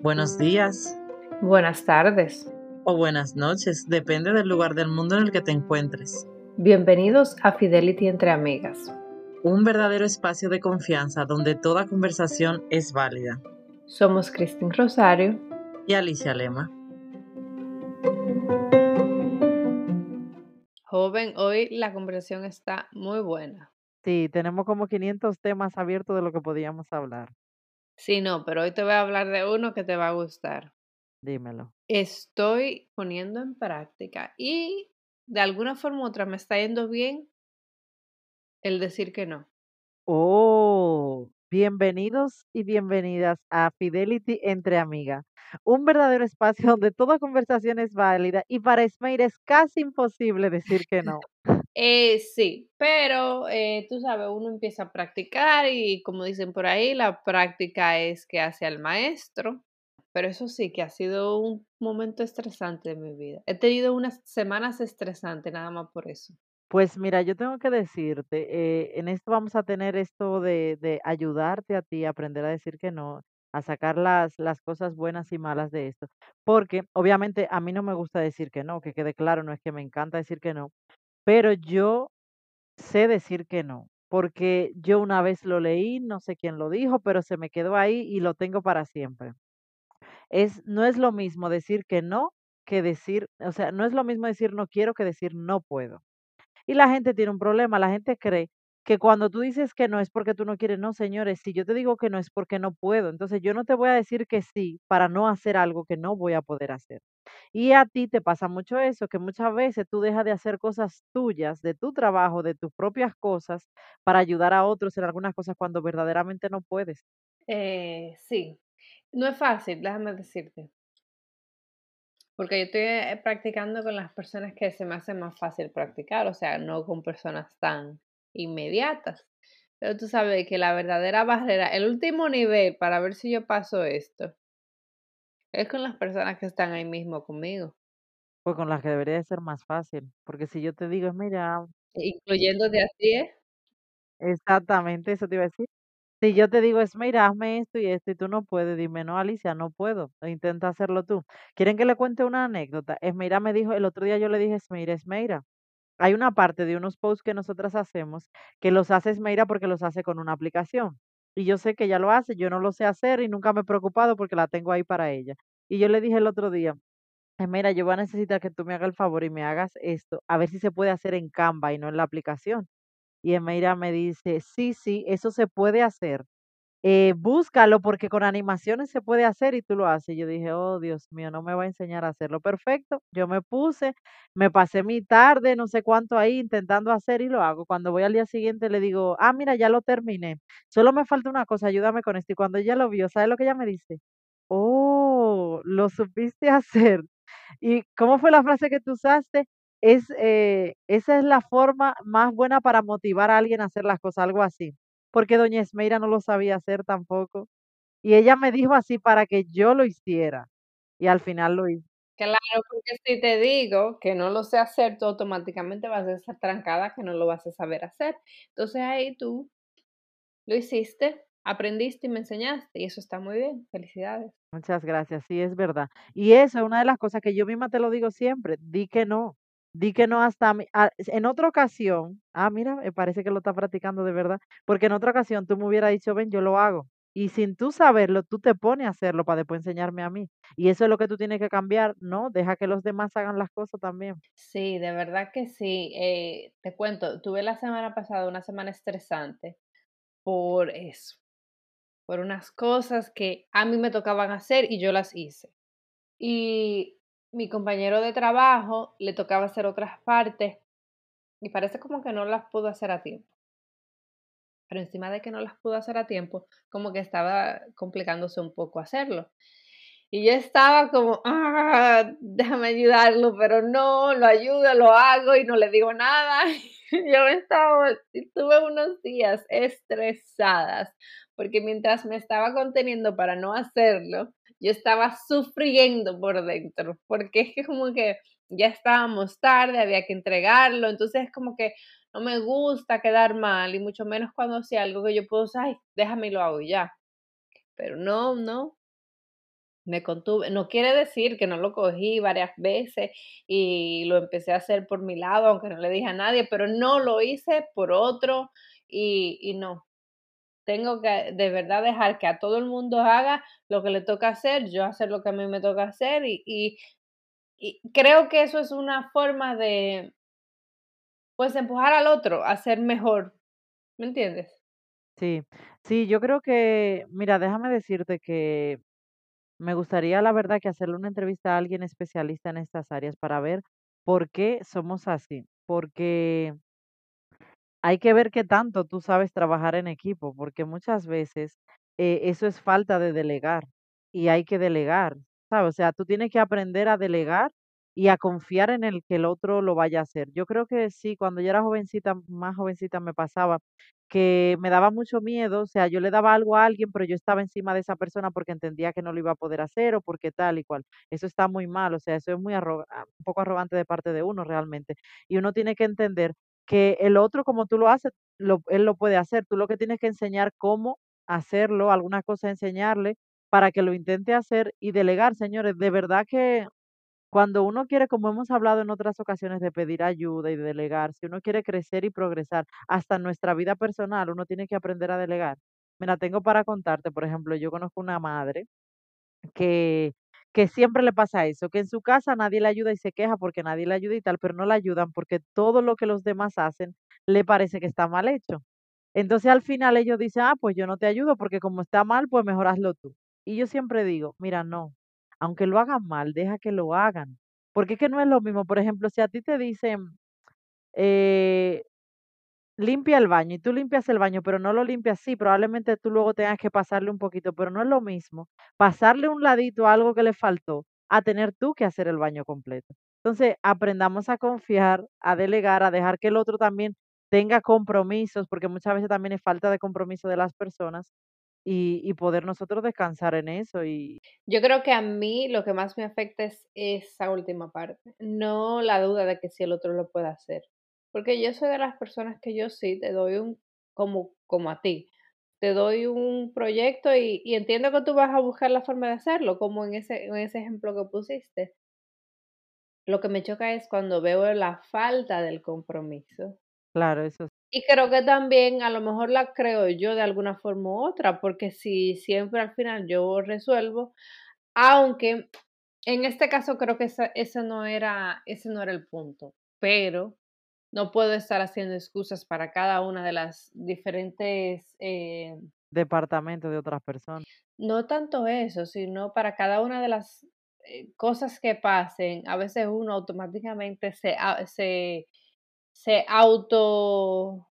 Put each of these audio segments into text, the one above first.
Buenos días. Buenas tardes. O buenas noches, depende del lugar del mundo en el que te encuentres. Bienvenidos a Fidelity entre Amigas. Un verdadero espacio de confianza donde toda conversación es válida. Somos Cristín Rosario y Alicia Lema. Joven, hoy la conversación está muy buena. Sí, tenemos como 500 temas abiertos de lo que podíamos hablar. Sí, no, pero hoy te voy a hablar de uno que te va a gustar. Dímelo. Estoy poniendo en práctica y de alguna forma u otra me está yendo bien el decir que no. Oh, bienvenidos y bienvenidas a Fidelity entre amigas, un verdadero espacio donde toda conversación es válida y para Esmeir es casi imposible decir que no. Eh, sí, pero eh, tú sabes, uno empieza a practicar y como dicen por ahí, la práctica es que hace al maestro. Pero eso sí, que ha sido un momento estresante de mi vida. He tenido unas semanas estresantes nada más por eso. Pues mira, yo tengo que decirte, eh, en esto vamos a tener esto de, ayudarte a ti aprender a decir que no, a sacar las, las cosas buenas y malas de esto. Porque obviamente a mí no me gusta decir que no, que quede claro, no es que me encanta decir que no, pero yo sé decir que no, porque yo una vez lo leí, no sé quién lo dijo, pero se me quedó ahí y lo tengo para siempre. Es, no es lo mismo decir que no que decir, o sea, no es lo mismo decir no quiero que decir no puedo. Y la gente tiene un problema, la gente cree que cuando tú dices que no es porque tú no quieres, no, señores, si yo te digo que no es porque no puedo, entonces yo no te voy a decir que sí para no hacer algo que no voy a poder hacer. Y a ti te pasa mucho eso, que muchas veces tú dejas de hacer cosas tuyas, de tu trabajo, de tus propias cosas, para ayudar a otros en algunas cosas cuando verdaderamente no puedes. Eh, sí, no es fácil, déjame decirte. Porque yo estoy eh, practicando con las personas que se me hace más fácil practicar, o sea, no con personas tan inmediatas. Pero tú sabes que la verdadera barrera, el último nivel para ver si yo paso esto, es con las personas que están ahí mismo conmigo. Pues con las que debería ser más fácil, porque si yo te digo, mira, incluyéndote así, ¿eh? Exactamente, eso te iba a decir. Si yo te digo, es mira, hazme esto y esto, y tú no puedes, dime, no, Alicia, no puedo, intenta hacerlo tú. ¿Quieren que le cuente una anécdota? Esmeira me dijo, el otro día yo le dije, Esmeira, Esmeira, hay una parte de unos posts que nosotras hacemos que los hace Esmeira porque los hace con una aplicación. Y yo sé que ella lo hace, yo no lo sé hacer y nunca me he preocupado porque la tengo ahí para ella. Y yo le dije el otro día, mira, yo voy a necesitar que tú me hagas el favor y me hagas esto, a ver si se puede hacer en Canva y no en la aplicación. Y Emeira me dice, sí, sí, eso se puede hacer. Eh, búscalo porque con animaciones se puede hacer y tú lo haces. Yo dije, oh Dios mío, no me va a enseñar a hacerlo. Perfecto. Yo me puse, me pasé mi tarde, no sé cuánto ahí intentando hacer y lo hago. Cuando voy al día siguiente le digo, ah, mira, ya lo terminé. Solo me falta una cosa, ayúdame con esto. Y cuando ella lo vio, ¿sabes lo que ella me dice? Oh, lo supiste hacer. ¿Y cómo fue la frase que tú usaste? Es, eh, esa es la forma más buena para motivar a alguien a hacer las cosas, algo así porque doña Esmeira no lo sabía hacer tampoco. Y ella me dijo así para que yo lo hiciera. Y al final lo hice. Claro, porque si te digo que no lo sé hacer, tú automáticamente vas a ser trancada que no lo vas a saber hacer. Entonces ahí tú lo hiciste, aprendiste y me enseñaste y eso está muy bien. Felicidades. Muchas gracias, sí, es verdad. Y eso es una de las cosas que yo misma te lo digo siempre, di que no. Di que no hasta ah, en otra ocasión, ah, mira, me parece que lo está practicando de verdad, porque en otra ocasión tú me hubieras dicho, ven, yo lo hago. Y sin tú saberlo, tú te pones a hacerlo para después enseñarme a mí. Y eso es lo que tú tienes que cambiar, ¿no? Deja que los demás hagan las cosas también. Sí, de verdad que sí. Eh, te cuento, tuve la semana pasada una semana estresante por eso, por unas cosas que a mí me tocaban hacer y yo las hice. Y mi compañero de trabajo le tocaba hacer otras partes y parece como que no las pudo hacer a tiempo. Pero encima de que no las pudo hacer a tiempo, como que estaba complicándose un poco hacerlo. Y yo estaba como, ah, déjame ayudarlo, pero no, lo ayudo, lo hago y no le digo nada. yo estaba, tuve unos días estresadas, porque mientras me estaba conteniendo para no hacerlo, yo estaba sufriendo por dentro, porque es que como que ya estábamos tarde, había que entregarlo, entonces es como que no me gusta quedar mal y mucho menos cuando sea algo que yo puedo, ay, déjame y lo hago ya. Pero no, no, me contuve. No quiere decir que no lo cogí varias veces y lo empecé a hacer por mi lado, aunque no le dije a nadie, pero no lo hice por otro y, y no. Tengo que de verdad dejar que a todo el mundo haga lo que le toca hacer, yo hacer lo que a mí me toca hacer y, y, creo que eso es una forma de, pues, empujar al otro a ser mejor. ¿Me entiendes? Sí, sí, yo creo que, mira, déjame decirte que me gustaría, la verdad, que hacerle una entrevista a alguien especialista en estas áreas para ver por qué somos así. Porque hay que ver qué tanto tú sabes trabajar en equipo, porque muchas veces eh, eso es falta de delegar y hay que delegar, ¿sabes? O sea, tú tienes que aprender a delegar y a confiar en el que el otro lo vaya a hacer. Yo creo que sí, cuando yo era jovencita, más jovencita me pasaba que me daba mucho miedo, o sea, yo le daba algo a alguien, pero yo estaba encima de esa persona porque entendía que no lo iba a poder hacer o porque tal y cual. Eso está muy mal, o sea, eso es muy ah, un poco arrogante de parte de uno realmente. Y uno tiene que entender que el otro, como tú lo haces, lo, él lo puede hacer. Tú lo que tienes que enseñar cómo hacerlo, alguna cosa enseñarle para que lo intente hacer y delegar, señores. De verdad que cuando uno quiere, como hemos hablado en otras ocasiones, de pedir ayuda y de delegar, si uno quiere crecer y progresar, hasta nuestra vida personal, uno tiene que aprender a delegar. Mira, tengo para contarte, por ejemplo, yo conozco una madre que, que siempre le pasa eso, que en su casa nadie le ayuda y se queja porque nadie le ayuda y tal, pero no le ayudan porque todo lo que los demás hacen le parece que está mal hecho. Entonces al final ellos dicen, ah, pues yo no te ayudo porque como está mal, pues mejor hazlo tú. Y yo siempre digo, mira, no, aunque lo hagan mal, deja que lo hagan. Porque es que no es lo mismo. Por ejemplo, si a ti te dicen, eh, limpia el baño y tú limpias el baño, pero no lo limpias así, probablemente tú luego tengas que pasarle un poquito, pero no es lo mismo pasarle un ladito a algo que le faltó a tener tú que hacer el baño completo. Entonces, aprendamos a confiar, a delegar, a dejar que el otro también tenga compromisos, porque muchas veces también es falta de compromiso de las personas y, y poder nosotros descansar en eso. Y Yo creo que a mí lo que más me afecta es esa última parte, no la duda de que si el otro lo puede hacer. Porque yo soy de las personas que yo sí te doy un, como, como a ti, te doy un proyecto y, y entiendo que tú vas a buscar la forma de hacerlo, como en ese, en ese ejemplo que pusiste. Lo que me choca es cuando veo la falta del compromiso. claro, eso Y creo que también a lo mejor la creo yo de alguna forma u otra, porque si siempre al final yo resuelvo, aunque en este caso creo que esa, ese no era, ese no era el punto, pero no puedo estar haciendo excusas para cada una de las diferentes, eh, departamento de otras personas. no tanto eso, sino para cada una de las eh, cosas que pasen, a veces uno automáticamente se, a- se, se auto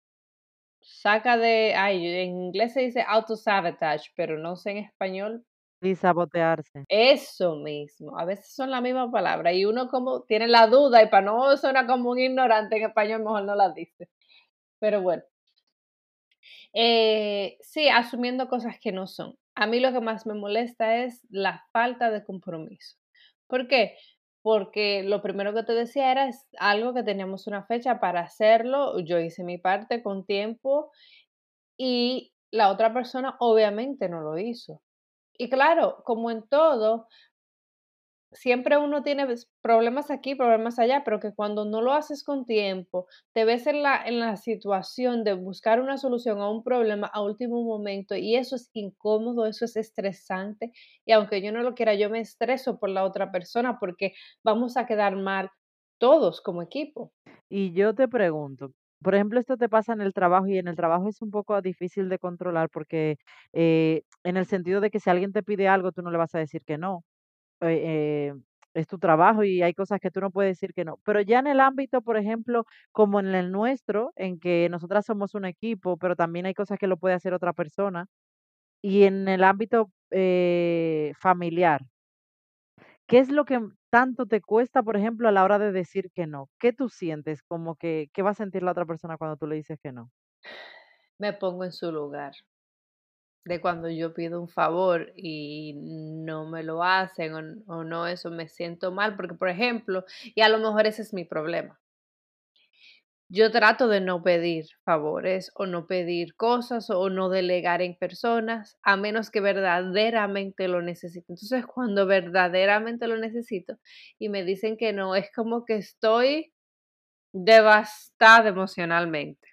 saca de, ay, en inglés se dice auto-sabotage, pero no sé en español. Y sabotearse. Eso mismo, a veces son la misma palabra y uno como tiene la duda y para no sonar como un ignorante en español mejor no la dice. Pero bueno, eh, sí, asumiendo cosas que no son. A mí lo que más me molesta es la falta de compromiso. ¿Por qué? Porque lo primero que te decía era es algo que teníamos una fecha para hacerlo, yo hice mi parte con tiempo y la otra persona obviamente no lo hizo. Y claro, como en todo, siempre uno tiene ves- problemas aquí, problemas allá, pero que cuando no lo haces con tiempo, te ves en la, en la situación de buscar una solución a un problema a último momento y eso es incómodo, eso es estresante y aunque yo no lo quiera, yo me estreso por la otra persona porque vamos a quedar mal todos como equipo. Y yo te pregunto, por ejemplo, esto te pasa en el trabajo y en el trabajo es un poco difícil de controlar porque eh, en el sentido de que si alguien te pide algo, tú no le vas a decir que no. eh, eh, es tu trabajo y hay cosas que tú no puedes decir que no. Pero ya en el ámbito, por ejemplo, como en el nuestro, en que nosotras somos un equipo, pero también hay cosas que lo puede hacer otra persona, y en el ámbito eh, familiar. ¿Qué es lo que tanto te cuesta, por ejemplo, a la hora de decir que no? ¿Qué tú sientes? Como que, ¿qué va a sentir la otra persona cuando tú le dices que no? Me pongo en su lugar. de cuando yo pido un favor y no me lo hacen o, o no, eso me siento mal, porque por ejemplo, y a lo mejor ese es mi problema. Yo trato de no pedir favores o no pedir cosas o no delegar en personas a menos que verdaderamente lo necesite. Entonces, cuando verdaderamente lo necesito y me dicen que no, es como que estoy devastada emocionalmente.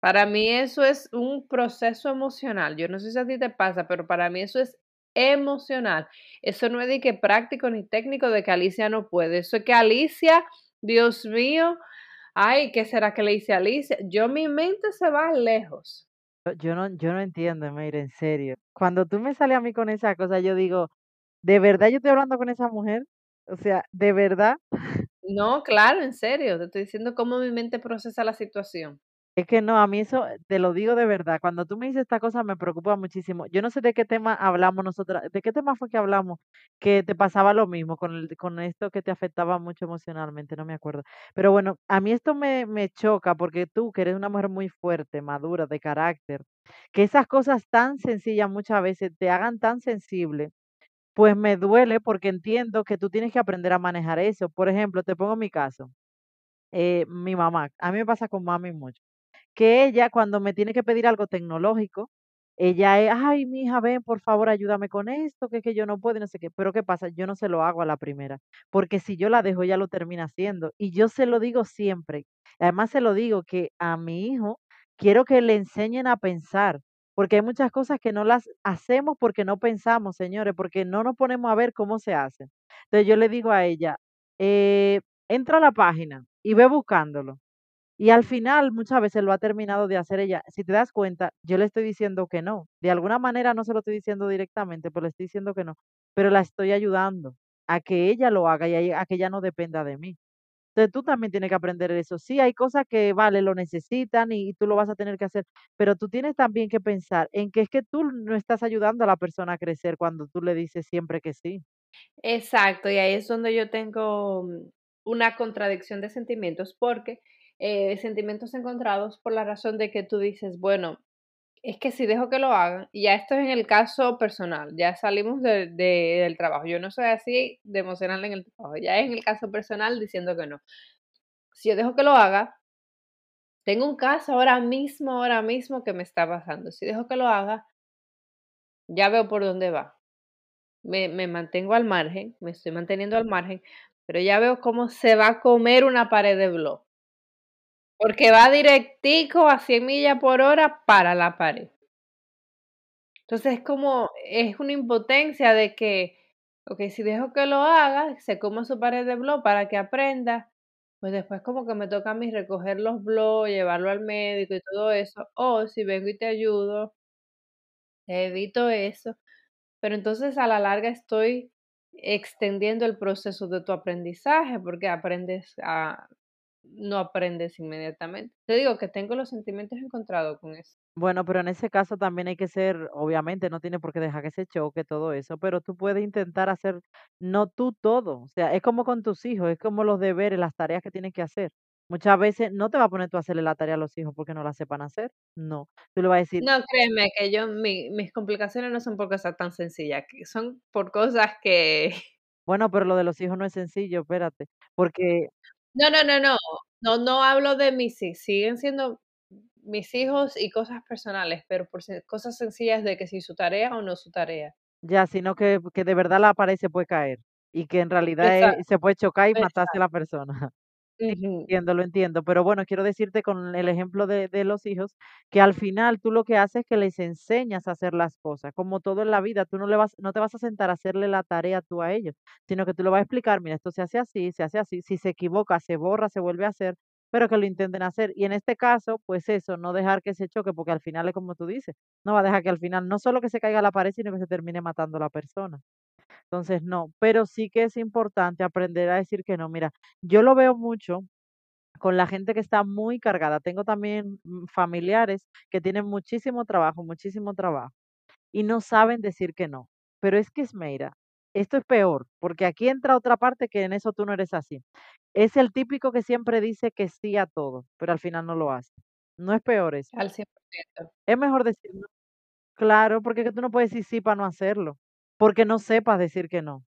Para mí eso es un proceso emocional. Yo no sé si a ti te pasa, pero para mí eso es emocional. Eso no es de que práctico ni técnico de que Alicia no puede. Eso es que Alicia, Dios mío, ay, ¿qué será que le hice a Alicia? Yo, mi mente se va lejos. Yo no, yo no entiendo, mira, en serio. Cuando tú me sales a mí con esa cosa, yo digo, ¿de verdad yo estoy hablando con esa mujer? O sea, ¿de verdad? No, claro, en serio, te estoy diciendo cómo mi mente procesa la situación. Es que no, a mí eso, te lo digo de verdad, cuando tú me dices esta cosa me preocupa muchísimo. Yo no sé de qué tema hablamos nosotras, de qué tema fue que hablamos, que te pasaba lo mismo con el, con esto que te afectaba mucho emocionalmente, no me acuerdo. Pero bueno, a mí esto me, me choca porque tú, que eres una mujer muy fuerte, madura, de carácter, que esas cosas tan sencillas muchas veces te hagan tan sensible, pues me duele porque entiendo que tú tienes que aprender a manejar eso. Por ejemplo, te pongo mi caso, eh, mi mamá, a mí me pasa con mami mucho que ella cuando me tiene que pedir algo tecnológico, ella es, ay, mija, ven, por favor, ayúdame con esto, que es que yo no puedo no sé qué. Pero ¿qué pasa? Yo no se lo hago a la primera, porque si yo la dejo, ella lo termina haciendo. Y yo se lo digo siempre. Además, se lo digo que a mi hijo quiero que le enseñen a pensar, porque hay muchas cosas que no las hacemos porque no pensamos, señores, porque no nos ponemos a ver cómo se hacen. Entonces yo le digo a ella, eh, entra a la página y ve buscándolo. Y al final, muchas veces lo ha terminado de hacer ella. Si te das cuenta, yo le estoy diciendo que no. De alguna manera no se lo estoy diciendo directamente, pero le estoy diciendo que no. Pero la estoy ayudando a que ella lo haga y a que ella no dependa de mí. Entonces tú también tienes que aprender eso. Sí, hay cosas que, vale, lo necesitan y, tú lo vas a tener que hacer, pero tú tienes también que pensar en que es que tú no estás ayudando a la persona a crecer cuando tú le dices siempre que sí. Exacto, y ahí es donde yo tengo mm, una contradicción de sentimientos, porque eh, sentimientos encontrados por la razón de que tú dices, bueno, es que si dejo que lo hagan, y ya esto es en el caso personal, ya salimos de, del trabajo, yo no soy así de emocional en el trabajo, ya es en el caso personal diciendo que no. Si yo dejo que lo haga, tengo un caso ahora mismo, ahora mismo que me está pasando. Si dejo que lo haga, ya veo por dónde va. Me, me mantengo al margen, me estoy manteniendo al margen, pero ya veo cómo se va a comer una pared de blog. Porque va directico a 100 millas por hora para la pared. Entonces es como, es una impotencia de que, ok, si dejo que lo haga, se coma su pared de blog para que aprenda, pues después como que me toca a mí recoger los blogs, llevarlo al médico y todo eso. O si vengo y te ayudo, evito eso. Pero entonces a la larga estoy extendiendo el proceso de tu aprendizaje porque aprendes a no aprendes inmediatamente. Te digo que tengo los sentimientos encontrados con eso. Bueno, pero en ese caso también hay que ser, obviamente no tiene por qué dejar que se choque todo eso, pero tú puedes intentar hacer, no tú todo, o sea, es como con tus hijos, es como los deberes, las tareas que tienes que hacer. Muchas veces no te va a poner tú a hacerle la tarea a los hijos porque no la sepan hacer, no. Tú le vas a decir, No, créeme que yo, mi- mis complicaciones no son por cosas tan sencillas, son por cosas que... bueno, pero lo de los hijos no es sencillo, espérate, porque No, no, no, no, no, no hablo de mis hijos, siguen siendo mis hijos y cosas personales, pero por se- cosas sencillas de que si su tarea o no su tarea. ya, sino que, que de verdad la pared se puede caer y que en realidad Exacto, se puede chocar y matarse a la persona. Entiendo, lo entiendo, pero bueno, quiero decirte con el ejemplo de, de los hijos que al final tú lo que haces es que les enseñas a hacer las cosas, como todo en la vida, tú no le vas, no te vas a sentar a hacerle la tarea tú a ellos, sino que tú le vas a explicar, mira, esto se hace así, se hace así, si se equivoca, se borra, se vuelve a hacer, pero que lo intenten hacer. Y en este caso, pues eso, no dejar que se choque, porque al final es como tú dices, no va a dejar que al final no solo que se caiga la pared, sino que se termine matando a la persona. Entonces, no, pero sí que es importante aprender a decir que no. Mira, yo lo veo mucho con la gente que está muy cargada. Tengo también mm, familiares que tienen muchísimo trabajo, muchísimo trabajo, y no saben decir que no. Pero es que, Esmeira, esto es peor, porque aquí entra otra parte que en eso tú no eres así. Es el típico que siempre dice que sí a todo, pero al final no lo hace. No es peor eso. Al 100%. Es mejor decir no. Claro, porque es que tú no puedes decir sí para no hacerlo, porque no sepas decir que no.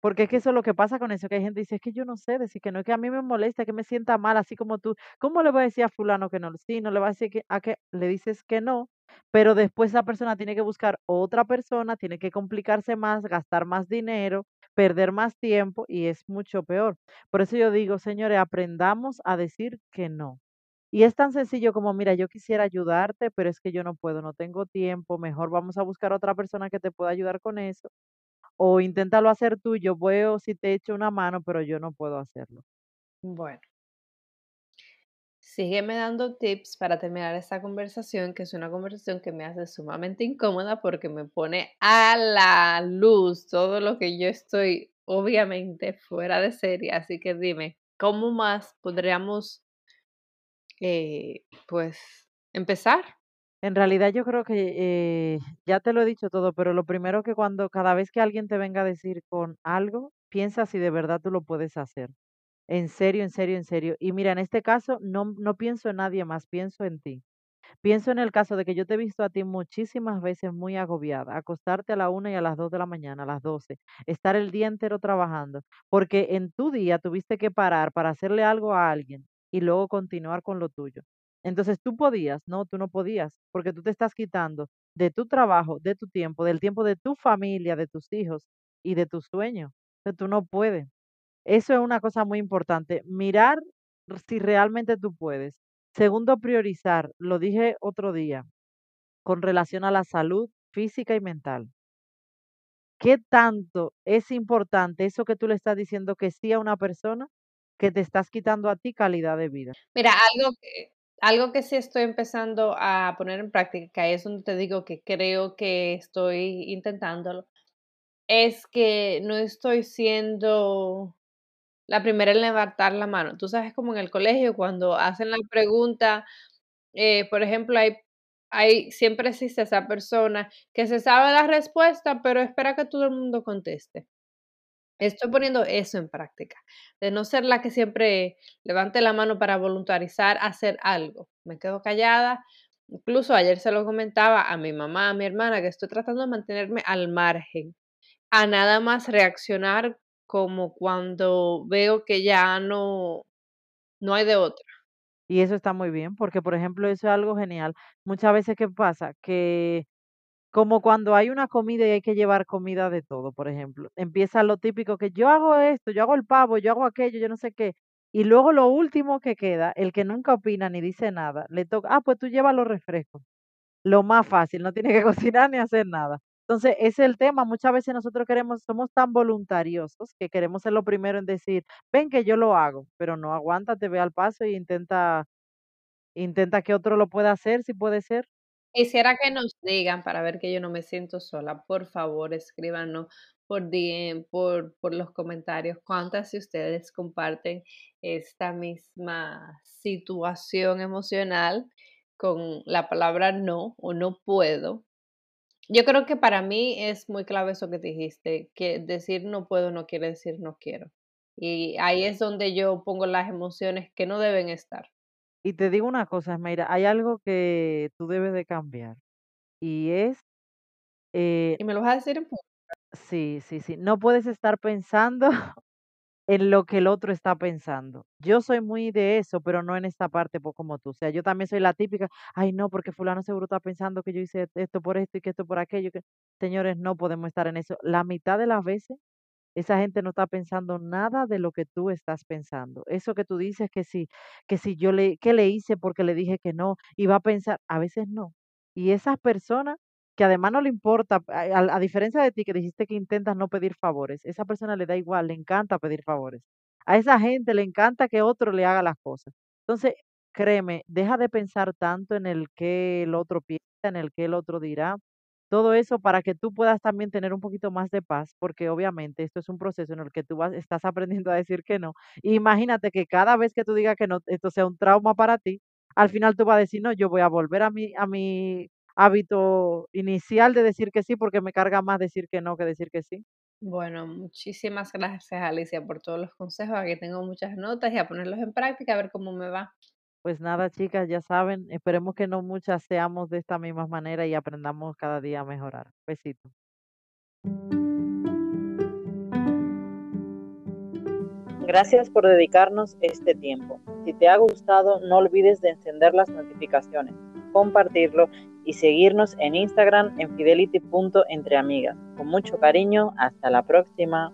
Porque es que eso es lo que pasa con eso, que hay gente que dice, es que yo no sé decir que no, es que a mí me molesta, que me sienta mal, así como tú. ¿Cómo le voy a decir a fulano que no? Sí, no le va a decir que, a que le dices que no, pero después esa persona tiene que buscar otra persona, tiene que complicarse más, gastar más dinero, perder más tiempo y es mucho peor. Por eso yo digo, señores, aprendamos a decir que no. Y es tan sencillo como, mira, yo quisiera ayudarte, pero es que yo no puedo, no tengo tiempo, mejor vamos a buscar otra persona que te pueda ayudar con eso. O inténtalo hacer tú, yo veo si te echo una mano, pero yo no puedo hacerlo. Bueno, sígueme dando tips para terminar esta conversación, que es una conversación que me hace sumamente incómoda porque me pone a la luz todo lo que yo estoy obviamente fuera de serie. Así que dime, ¿cómo más podríamos, eh, pues, empezar? En realidad yo creo que eh, ya te lo he dicho todo, pero lo primero que cuando cada vez que alguien te venga a decir con algo, piensa si de verdad tú lo puedes hacer. En serio, en serio, en serio. Y mira, en este caso no, no pienso en nadie más, pienso en ti. Pienso en el caso de que yo te he visto a ti muchísimas veces muy agobiada, acostarte a la una y a las dos de la mañana, a las doce, estar el día entero trabajando, porque en tu día tuviste que parar para hacerle algo a alguien y luego continuar con lo tuyo. Entonces tú podías, no, tú no podías, porque tú te estás quitando de tu trabajo, de tu tiempo, del tiempo de tu familia, de tus hijos y de tus sueños. Entonces tú no puedes. Eso es una cosa muy importante. Mirar si realmente tú puedes. Segundo, priorizar. Lo dije otro día con relación a la salud física y mental. ¿Qué tanto es importante eso que tú le estás diciendo que sí a una persona que te estás quitando a ti calidad de vida? Mira, algo que, algo que sí estoy empezando a poner en práctica, es donde te digo que creo que estoy intentándolo, es que no estoy siendo la primera en levantar la mano. Tú sabes como en el colegio cuando hacen la pregunta, eh, por ejemplo, hay, hay, siempre existe esa persona que se sabe la respuesta, pero espera que todo el mundo conteste. Estoy poniendo eso en práctica, de no ser la que siempre levante la mano para voluntarizar hacer algo. Me quedo callada. Incluso ayer se lo comentaba a mi mamá, a mi hermana, que estoy tratando de mantenerme al margen, a nada más reaccionar como cuando veo que ya no, no hay de otra. Y eso está muy bien, porque por ejemplo, eso es algo genial. Muchas veces, ¿qué pasa? Que como cuando hay una comida y hay que llevar comida de todo, por ejemplo, empieza lo típico que yo hago esto, yo hago el pavo, yo hago aquello, yo no sé qué. Y luego lo último que queda, el que nunca opina ni dice nada, le toca, ah, pues tú llevas los refrescos. Lo más fácil, no tiene que cocinar ni hacer nada. Entonces, ese es el tema. Muchas veces nosotros queremos, somos tan voluntariosos que queremos ser lo primero en decir, ven que yo lo hago, pero no aguántate, ve al paso e intenta, intenta que otro lo pueda hacer, si puede ser. Quisiera que nos digan para ver que yo no me siento sola. Por favor, escríbanos por DM, por, por los comentarios, cuántas de ustedes comparten esta misma situación emocional con la palabra no o no puedo. Yo creo que para mí es muy clave eso que dijiste, que decir no puedo no quiere decir no quiero. Y ahí es donde yo pongo las emociones que no deben estar. Y te digo una cosa, mira, hay algo que tú debes de cambiar y es... Eh, ¿Y me lo vas a decir en público? Sí, sí, sí. No puedes estar pensando en lo que el otro está pensando. Yo soy muy de eso, pero no en esta parte pues, como tú. O sea, yo también soy la típica, ay no, porque fulano seguro está pensando que yo hice esto por esto y que esto por aquello. Que... Señores, no podemos estar en eso. La mitad de las veces esa gente no está pensando nada de lo que tú estás pensando. Eso que tú dices que si, que si yo le, ¿qué le hice porque le dije que no? Y va a pensar, a veces no. Y esas personas que además no le importa, a, a diferencia de ti que dijiste que intentas no pedir favores, esa persona le da igual, le encanta pedir favores. A esa gente le encanta que otro le haga las cosas. Entonces, créeme, deja de pensar tanto en el que el otro piensa, en el que el otro dirá. Todo eso para que tú puedas también tener un poquito más de paz, porque obviamente esto es un proceso en el que tú vas, estás aprendiendo a decir que no. Imagínate que cada vez que tú digas que no, esto sea un trauma para ti, al final tú vas a decir, no, yo voy a volver a mi, a mi hábito inicial de decir que sí, porque me carga más decir que no que decir que sí. Bueno, muchísimas gracias Alicia por todos los consejos. Aquí tengo muchas notas y a ponerlos en práctica a ver cómo me va. Pues nada, chicas, ya saben, esperemos que no muchas seamos de esta misma manera y aprendamos cada día a mejorar. Besito. Gracias por dedicarnos este tiempo. Si te ha gustado, no olvides de encender las notificaciones, compartirlo y seguirnos en Instagram en fidelity.entreamigas. Con mucho cariño, hasta la próxima.